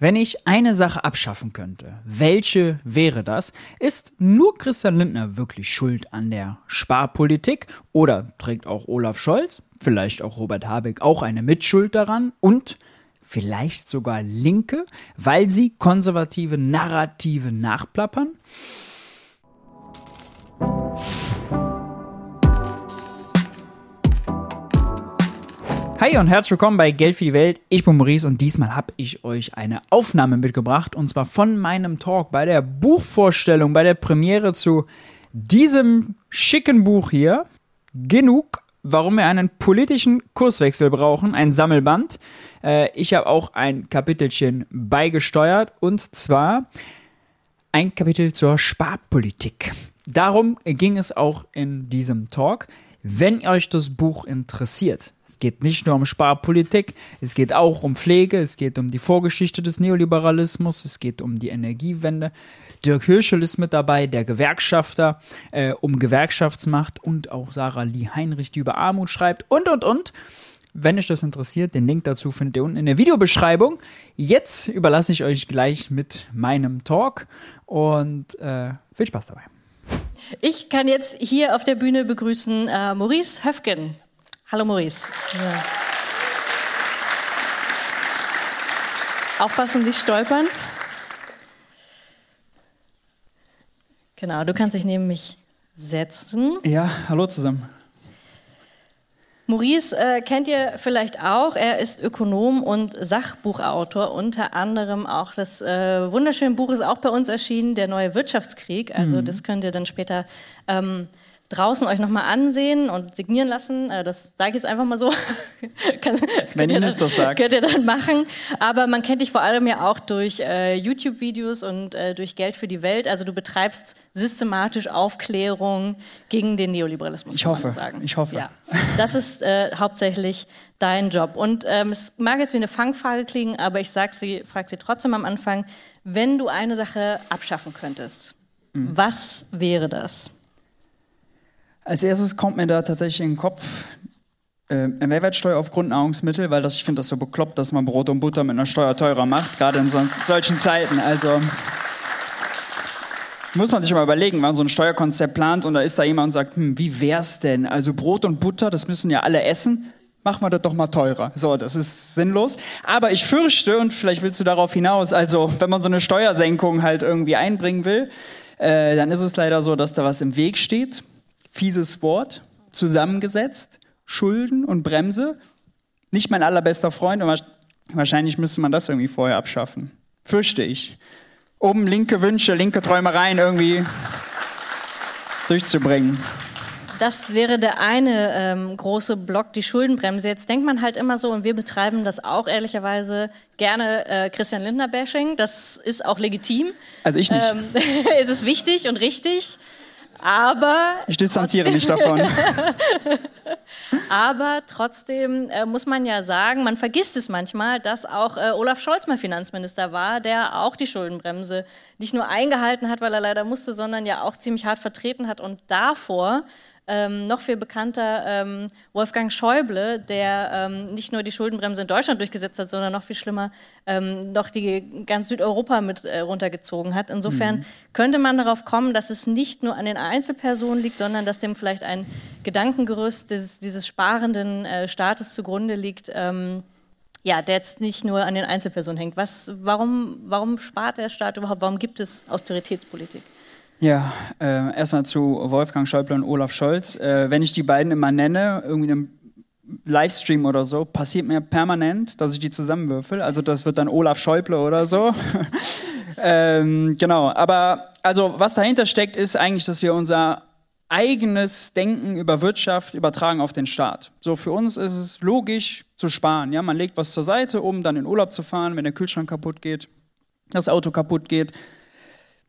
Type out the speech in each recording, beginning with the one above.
Wenn ich eine Sache abschaffen könnte, welche wäre das? Ist nur Christian Lindner wirklich schuld an der Sparpolitik oder trägt auch Olaf Scholz, vielleicht auch Robert Habeck auch eine Mitschuld daran und vielleicht sogar Linke, weil sie konservative Narrative nachplappern? Hi und herzlich willkommen bei Geld für die Welt. Ich bin Maurice und diesmal habe ich euch eine Aufnahme mitgebracht und zwar von meinem Talk bei der Buchvorstellung, bei der Premiere zu diesem schicken Buch hier. Genug, warum wir einen politischen Kurswechsel brauchen, ein Sammelband. Äh, ich habe auch ein Kapitelchen beigesteuert und zwar ein Kapitel zur Sparpolitik. Darum ging es auch in diesem Talk. Wenn euch das Buch interessiert, es geht nicht nur um Sparpolitik, es geht auch um Pflege, es geht um die Vorgeschichte des Neoliberalismus, es geht um die Energiewende. Dirk Hirschel ist mit dabei, der Gewerkschafter, äh, um Gewerkschaftsmacht und auch Sarah Lee Heinrich, die über Armut schreibt und, und, und. Wenn euch das interessiert, den Link dazu findet ihr unten in der Videobeschreibung. Jetzt überlasse ich euch gleich mit meinem Talk und äh, viel Spaß dabei. Ich kann jetzt hier auf der Bühne begrüßen äh, Maurice Höfgen. Hallo Maurice. Ja. Aufpassen, nicht stolpern. Genau, du kannst dich neben mich setzen. Ja, hallo zusammen. Maurice äh, kennt ihr vielleicht auch. Er ist Ökonom und Sachbuchautor. Unter anderem auch das äh, wunderschöne Buch ist auch bei uns erschienen, Der neue Wirtschaftskrieg. Also mhm. das könnt ihr dann später ähm, draußen euch nochmal ansehen und signieren lassen. Äh, das sage ich jetzt einfach mal so. Kann, Wenn ihr das sagt. Könnt ihr dann machen. Aber man kennt dich vor allem ja auch durch äh, YouTube-Videos und äh, durch Geld für die Welt. Also du betreibst systematisch Aufklärung gegen den Neoliberalismus. Ich hoffe. So ich hoffe. Ja, das ist äh, hauptsächlich dein Job. Und ähm, es mag jetzt wie eine Fangfrage klingen, aber ich sag sie, frage sie trotzdem am Anfang. Wenn du eine Sache abschaffen könntest, mhm. was wäre das? Als erstes kommt mir da tatsächlich in den Kopf äh, Mehrwertsteuer auf Grundnahrungsmittel, weil das, ich finde das so bekloppt, dass man Brot und Butter mit einer Steuer teurer macht, gerade in so, solchen Zeiten. Also muss man sich mal überlegen, wenn man so ein Steuerkonzept plant und da ist da jemand und sagt, hm, wie wär's denn? Also Brot und Butter, das müssen ja alle essen. Machen wir das doch mal teurer. So, das ist sinnlos. Aber ich fürchte, und vielleicht willst du darauf hinaus, also wenn man so eine Steuersenkung halt irgendwie einbringen will, äh, dann ist es leider so, dass da was im Weg steht fieses Wort, zusammengesetzt, Schulden und Bremse. Nicht mein allerbester Freund und wahrscheinlich müsste man das irgendwie vorher abschaffen. Fürchte ich. Um linke Wünsche, linke Träumereien irgendwie durchzubringen. Das wäre der eine ähm, große Block, die Schuldenbremse. Jetzt denkt man halt immer so, und wir betreiben das auch ehrlicherweise gerne äh, Christian Lindner-Bashing. Das ist auch legitim. Also ich nicht. Ähm, es ist wichtig und richtig. Aber ich distanziere mich davon. aber trotzdem äh, muss man ja sagen, man vergisst es manchmal, dass auch äh, Olaf Scholz mal Finanzminister war, der auch die Schuldenbremse nicht nur eingehalten hat, weil er leider musste, sondern ja auch ziemlich hart vertreten hat und davor ähm, noch viel bekannter ähm, Wolfgang Schäuble, der ähm, nicht nur die Schuldenbremse in Deutschland durchgesetzt hat, sondern noch viel schlimmer, ähm, noch die ganz Südeuropa mit äh, runtergezogen hat. Insofern mhm. könnte man darauf kommen, dass es nicht nur an den Einzelpersonen liegt, sondern dass dem vielleicht ein Gedankengerüst dieses, dieses sparenden äh, Staates zugrunde liegt. Ähm, ja, der jetzt nicht nur an den Einzelpersonen hängt. Was, warum, warum spart der Staat überhaupt? Warum gibt es Austeritätspolitik? Ja, äh, erstmal zu Wolfgang Schäuble und Olaf Scholz. Äh, wenn ich die beiden immer nenne, irgendwie einem Livestream oder so, passiert mir permanent, dass ich die zusammenwürfel. Also das wird dann Olaf Schäuble oder so. ähm, genau, aber also was dahinter steckt, ist eigentlich, dass wir unser eigenes Denken über Wirtschaft übertragen auf den Staat. So für uns ist es logisch zu sparen. Ja, man legt was zur Seite, um dann in Urlaub zu fahren, wenn der Kühlschrank kaputt geht, das Auto kaputt geht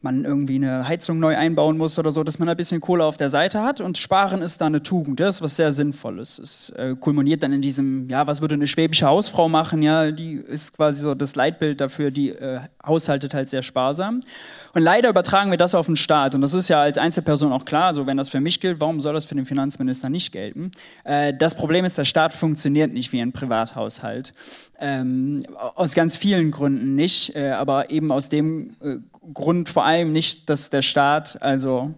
man irgendwie eine Heizung neu einbauen muss oder so, dass man ein bisschen Kohle auf der Seite hat. Und Sparen ist da eine Tugend, das ist was sehr Sinnvolles. Es äh, kulminiert dann in diesem, ja, was würde eine schwäbische Hausfrau machen? Ja, die ist quasi so das Leitbild dafür, die äh, haushaltet halt sehr sparsam. Und leider übertragen wir das auf den Staat. Und das ist ja als Einzelperson auch klar, so wenn das für mich gilt, warum soll das für den Finanzminister nicht gelten? Äh, das Problem ist, der Staat funktioniert nicht wie ein Privathaushalt. Ähm, aus ganz vielen Gründen nicht, äh, aber eben aus dem äh, Grund vor allem nicht, dass der Staat also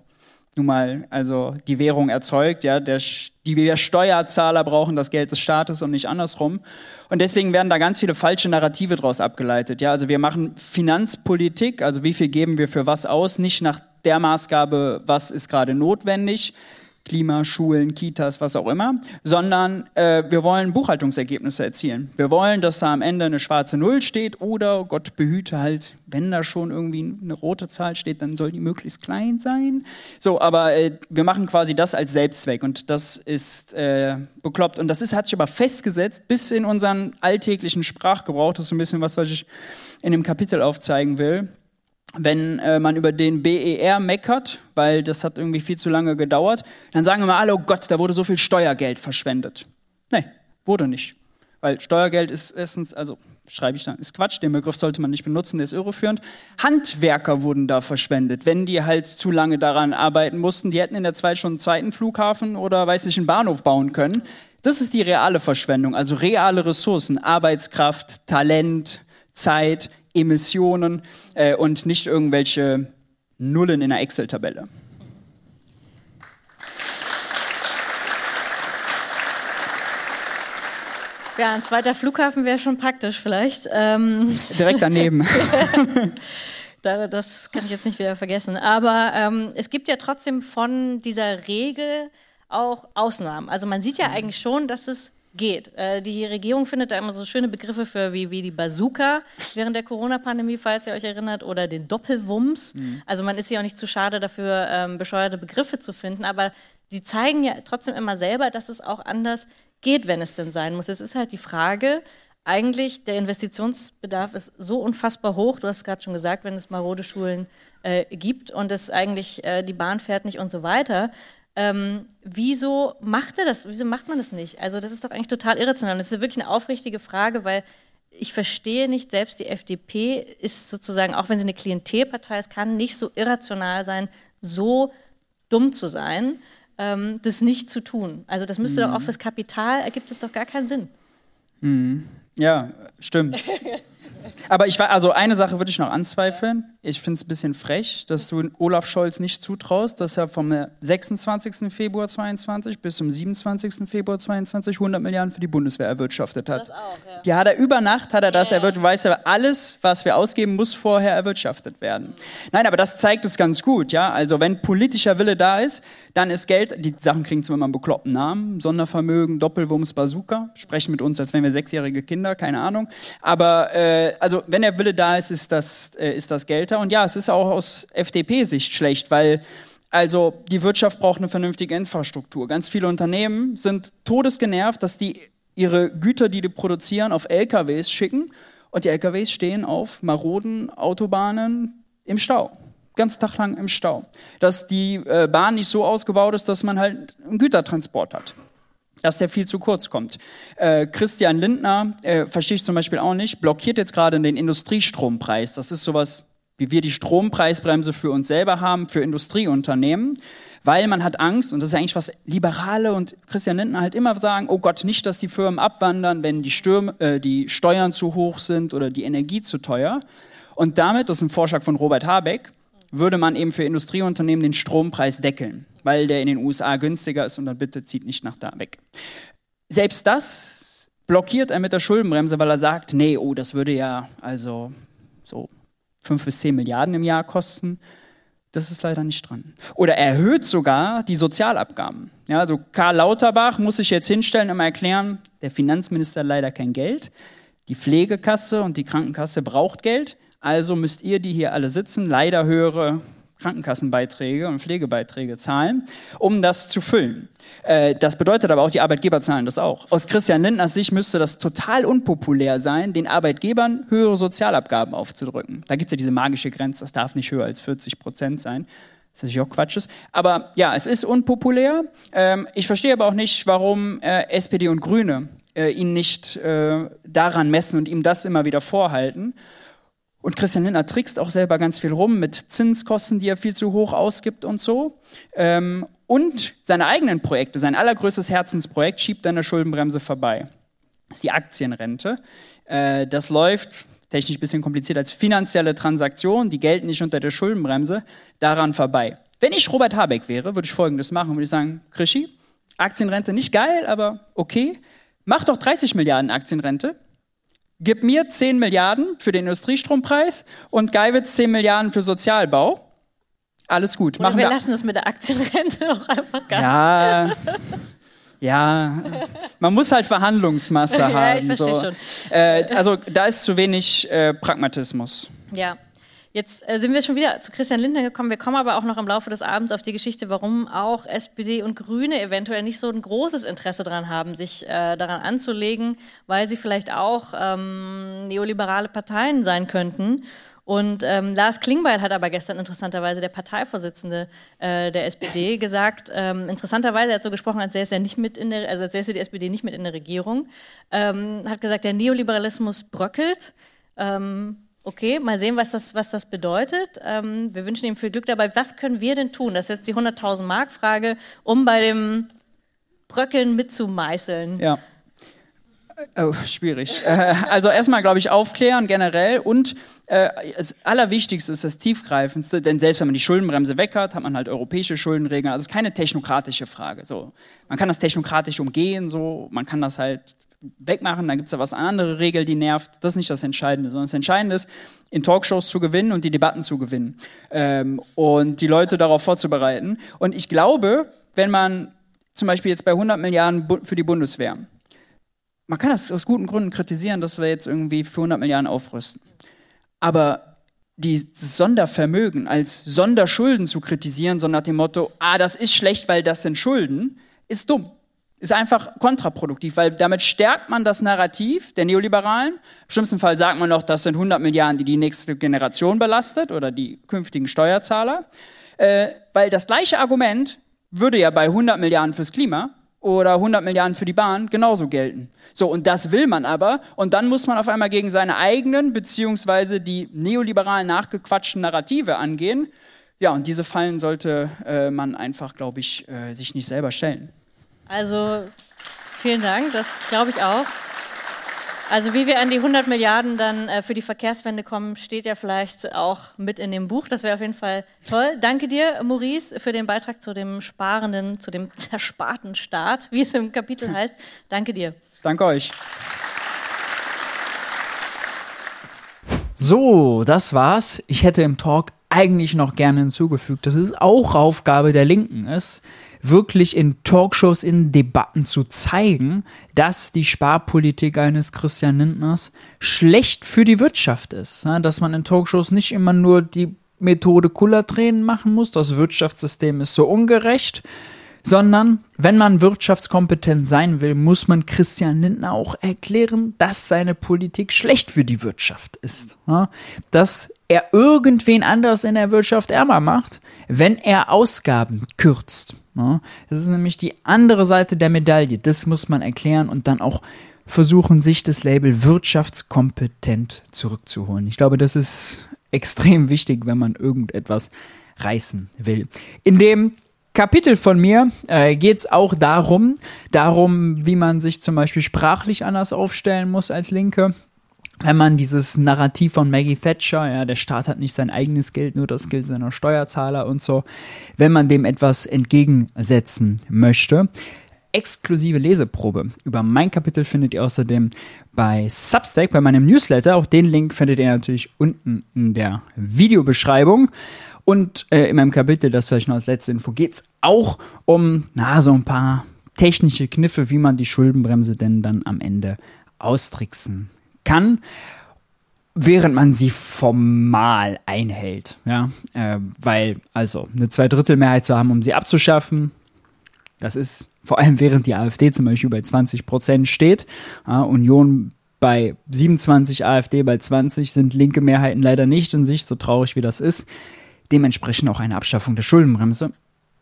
nun mal also die Währung erzeugt, ja, der, die wir Steuerzahler brauchen das Geld des Staates und nicht andersrum. Und deswegen werden da ganz viele falsche Narrative daraus abgeleitet. Ja, also wir machen Finanzpolitik, also wie viel geben wir für was aus, nicht nach der Maßgabe, was ist gerade notwendig, Klima, Schulen, Kitas, was auch immer, sondern äh, wir wollen Buchhaltungsergebnisse erzielen. Wir wollen, dass da am Ende eine schwarze Null steht oder Gott behüte halt, wenn da schon irgendwie eine rote Zahl steht, dann soll die möglichst klein sein. So, aber äh, wir machen quasi das als Selbstzweck und das ist äh, bekloppt und das ist, hat sich aber festgesetzt bis in unseren alltäglichen Sprachgebrauch. Das ist ein bisschen was, was ich in dem Kapitel aufzeigen will wenn äh, man über den BER meckert, weil das hat irgendwie viel zu lange gedauert, dann sagen immer alle, oh Gott, da wurde so viel Steuergeld verschwendet. Nee, wurde nicht. Weil Steuergeld ist erstens, also schreibe ich dann, ist Quatsch, den Begriff sollte man nicht benutzen, der ist irreführend. Handwerker wurden da verschwendet, wenn die halt zu lange daran arbeiten mussten. Die hätten in der Zeit schon einen zweiten Flughafen oder, weiß nicht, einen Bahnhof bauen können. Das ist die reale Verschwendung, also reale Ressourcen, Arbeitskraft, Talent, Zeit, Emissionen äh, und nicht irgendwelche Nullen in einer Excel-Tabelle. Ja, ein zweiter Flughafen wäre schon praktisch vielleicht. Ähm Direkt daneben. das kann ich jetzt nicht wieder vergessen. Aber ähm, es gibt ja trotzdem von dieser Regel auch Ausnahmen. Also man sieht ja mhm. eigentlich schon, dass es geht. Äh, die Regierung findet da immer so schöne Begriffe für wie, wie die Bazooka während der Corona-Pandemie, falls ihr euch erinnert, oder den Doppelwumms. Mhm. Also man ist ja auch nicht zu schade dafür, ähm, bescheuerte Begriffe zu finden, aber die zeigen ja trotzdem immer selber, dass es auch anders geht, wenn es denn sein muss. Es ist halt die Frage, eigentlich der Investitionsbedarf ist so unfassbar hoch, du hast gerade schon gesagt, wenn es marode Schulen äh, gibt und es eigentlich äh, die Bahn fährt nicht und so weiter, ähm, wieso macht er das? Wieso macht man das nicht? Also das ist doch eigentlich total irrational. das ist wirklich eine aufrichtige Frage, weil ich verstehe nicht, selbst die FDP ist sozusagen, auch wenn sie eine Klientelpartei ist, kann nicht so irrational sein, so dumm zu sein, ähm, das nicht zu tun. Also das müsste mhm. doch auch fürs Kapital, ergibt es doch gar keinen Sinn. Mhm. Ja, stimmt. Aber ich war, also eine Sache würde ich noch anzweifeln. Ich finde es ein bisschen frech, dass du Olaf Scholz nicht zutraust, dass er vom 26. Februar 22 bis zum 27. Februar 22 100 Milliarden für die Bundeswehr erwirtschaftet hat. Das auch, ja. Die hat er über Nacht, hat er das yeah. erwirtschaftet. Weiß ja, alles, was wir ausgeben, muss vorher erwirtschaftet werden. Nein, aber das zeigt es ganz gut, ja. Also wenn politischer Wille da ist, dann ist Geld, die Sachen kriegen zwar immer einen bekloppten Namen, Sondervermögen, Doppelwumms, Bazooka, sprechen mit uns, als wären wir sechsjährige Kinder, keine Ahnung. Aber äh, also wenn der Wille da ist, ist das, äh, ist das Geld da. Und ja, es ist auch aus FDP-Sicht schlecht, weil also die Wirtschaft braucht eine vernünftige Infrastruktur. Ganz viele Unternehmen sind todesgenervt, dass die ihre Güter, die die produzieren, auf LKWs schicken und die LKWs stehen auf maroden Autobahnen im Stau ganz Tag lang im Stau. Dass die äh, Bahn nicht so ausgebaut ist, dass man halt einen Gütertransport hat. Dass der viel zu kurz kommt. Äh, Christian Lindner, äh, verstehe ich zum Beispiel auch nicht, blockiert jetzt gerade den Industriestrompreis. Das ist sowas, wie wir die Strompreisbremse für uns selber haben, für Industrieunternehmen weil man hat Angst, und das ist eigentlich was Liberale und Christian Lindner halt immer sagen, oh Gott, nicht, dass die Firmen abwandern, wenn die, Stürme, äh, die Steuern zu hoch sind oder die Energie zu teuer. Und damit, das ist ein Vorschlag von Robert Habeck, würde man eben für Industrieunternehmen den Strompreis deckeln, weil der in den USA günstiger ist und dann bitte zieht nicht nach da weg. Selbst das blockiert er mit der Schuldenbremse, weil er sagt, nee, oh, das würde ja also so fünf bis zehn Milliarden im Jahr kosten. Das ist leider nicht dran. Oder erhöht sogar die Sozialabgaben. Ja, also Karl Lauterbach muss sich jetzt hinstellen und mal erklären, der Finanzminister hat leider kein Geld. Die Pflegekasse und die Krankenkasse braucht Geld. Also müsst ihr, die hier alle sitzen, leider höhere Krankenkassenbeiträge und Pflegebeiträge zahlen, um das zu füllen. Äh, das bedeutet aber auch, die Arbeitgeber zahlen das auch. Aus Christian Lindners Sicht müsste das total unpopulär sein, den Arbeitgebern höhere Sozialabgaben aufzudrücken. Da gibt es ja diese magische Grenze, das darf nicht höher als 40 Prozent sein. Das ist natürlich auch Quatsch. Aber ja, es ist unpopulär. Ähm, ich verstehe aber auch nicht, warum äh, SPD und Grüne äh, ihn nicht äh, daran messen und ihm das immer wieder vorhalten. Und Christian Lindner trickst auch selber ganz viel rum mit Zinskosten, die er viel zu hoch ausgibt und so. Ähm, und seine eigenen Projekte, sein allergrößtes Herzensprojekt, schiebt an der Schuldenbremse vorbei. Das ist die Aktienrente. Äh, das läuft, technisch ein bisschen kompliziert, als finanzielle Transaktion. Die gelten nicht unter der Schuldenbremse, daran vorbei. Wenn ich Robert Habeck wäre, würde ich Folgendes machen. Würde ich sagen, Krischi, Aktienrente nicht geil, aber okay. Mach doch 30 Milliarden Aktienrente Gib mir 10 Milliarden für den Industriestrompreis und Geiwitz 10 Milliarden für Sozialbau. Alles gut. Oder Machen wir, wir lassen es mit der Aktienrente auch einfach gar Ja. Ja, man muss halt Verhandlungsmasse ja, haben. Ich verstehe so. schon. Äh, also da ist zu wenig äh, Pragmatismus. Ja, Jetzt äh, sind wir schon wieder zu Christian Lindner gekommen. Wir kommen aber auch noch im Laufe des Abends auf die Geschichte, warum auch SPD und Grüne eventuell nicht so ein großes Interesse daran haben, sich äh, daran anzulegen, weil sie vielleicht auch ähm, neoliberale Parteien sein könnten. Und ähm, Lars Klingbeil hat aber gestern interessanterweise, der Parteivorsitzende äh, der SPD, gesagt, ähm, interessanterweise, er hat so gesprochen, als säße er nicht mit in der, also als säße die SPD nicht mit in der Regierung, ähm, hat gesagt, der Neoliberalismus bröckelt. Ähm, Okay, mal sehen, was das, was das bedeutet. Ähm, wir wünschen ihm viel Glück dabei. Was können wir denn tun? Das ist jetzt die 100.000 Mark Frage, um bei dem Bröckeln mitzumeißeln. Ja. Oh, schwierig. Äh, also erstmal, glaube ich, aufklären generell und äh, das Allerwichtigste ist das Tiefgreifendste, denn selbst wenn man die Schuldenbremse weg hat, hat man halt europäische Schuldenregeln. Also es ist keine technokratische Frage. So. Man kann das technokratisch umgehen, so. man kann das halt wegmachen, dann gibt es da was andere Regel, die nervt. Das ist nicht das Entscheidende, sondern das Entscheidende ist, in Talkshows zu gewinnen und die Debatten zu gewinnen ähm, und die Leute darauf vorzubereiten. Und ich glaube, wenn man zum Beispiel jetzt bei 100 Milliarden für die Bundeswehr, man kann das aus guten Gründen kritisieren, dass wir jetzt irgendwie für 100 Milliarden aufrüsten. Aber die Sondervermögen als Sonderschulden zu kritisieren, so nach dem Motto, ah, das ist schlecht, weil das sind Schulden, ist dumm ist einfach kontraproduktiv, weil damit stärkt man das Narrativ der Neoliberalen. Im schlimmsten Fall sagt man noch, das sind 100 Milliarden, die die nächste Generation belastet oder die künftigen Steuerzahler. Äh, weil das gleiche Argument würde ja bei 100 Milliarden fürs Klima oder 100 Milliarden für die Bahn genauso gelten. So, und das will man aber. Und dann muss man auf einmal gegen seine eigenen, beziehungsweise die neoliberalen nachgequatschten Narrative angehen. Ja, und diese Fallen sollte äh, man einfach, glaube ich, äh, sich nicht selber stellen. Also vielen Dank, das glaube ich auch. Also wie wir an die 100 Milliarden dann äh, für die Verkehrswende kommen, steht ja vielleicht auch mit in dem Buch. Das wäre auf jeden Fall toll. Danke dir, Maurice, für den Beitrag zu dem sparenden, zu dem zersparten Staat, wie es im Kapitel heißt. Danke dir. Danke euch. So, das war's. Ich hätte im Talk eigentlich noch gerne hinzugefügt, dass es auch Aufgabe der Linken ist, wirklich in Talkshows, in Debatten zu zeigen, dass die Sparpolitik eines Christian Lindners schlecht für die Wirtschaft ist. Dass man in Talkshows nicht immer nur die Methode Kullertränen machen muss, das Wirtschaftssystem ist so ungerecht, sondern wenn man wirtschaftskompetent sein will, muss man Christian Lindner auch erklären, dass seine Politik schlecht für die Wirtschaft ist. Dass er irgendwen anders in der Wirtschaft ärmer macht, wenn er Ausgaben kürzt. Ne? Das ist nämlich die andere Seite der Medaille. Das muss man erklären und dann auch versuchen, sich das Label wirtschaftskompetent zurückzuholen. Ich glaube, das ist extrem wichtig, wenn man irgendetwas reißen will. In dem Kapitel von mir äh, geht es auch darum, darum, wie man sich zum Beispiel sprachlich anders aufstellen muss als Linke wenn man dieses Narrativ von Maggie Thatcher, ja, der Staat hat nicht sein eigenes Geld, nur das Geld seiner Steuerzahler und so, wenn man dem etwas entgegensetzen möchte. Exklusive Leseprobe über mein Kapitel findet ihr außerdem bei Substack, bei meinem Newsletter. Auch den Link findet ihr natürlich unten in der Videobeschreibung. Und äh, in meinem Kapitel, das vielleicht noch als letzte Info, geht es auch um na, so ein paar technische Kniffe, wie man die Schuldenbremse denn dann am Ende austricksen kann. während man sie formal einhält. Ja? Äh, weil, also, eine Zweidrittelmehrheit zu haben, um sie abzuschaffen, das ist vor allem während die AfD zum Beispiel bei 20 Prozent steht, ja, Union bei 27, AfD bei 20, sind linke Mehrheiten leider nicht in Sicht, so traurig wie das ist. Dementsprechend auch eine Abschaffung der Schuldenbremse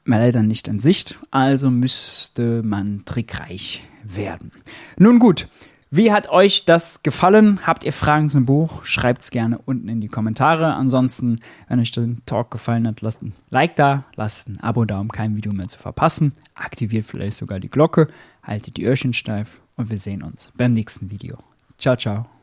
leider nicht in Sicht, also müsste man trickreich werden. Nun gut, wie hat euch das gefallen? Habt ihr Fragen zum Buch? Schreibt es gerne unten in die Kommentare. Ansonsten, wenn euch der Talk gefallen hat, lasst ein Like da, lasst ein Abo da, um kein Video mehr zu verpassen. Aktiviert vielleicht sogar die Glocke, haltet die Öhrchen steif und wir sehen uns beim nächsten Video. Ciao, ciao.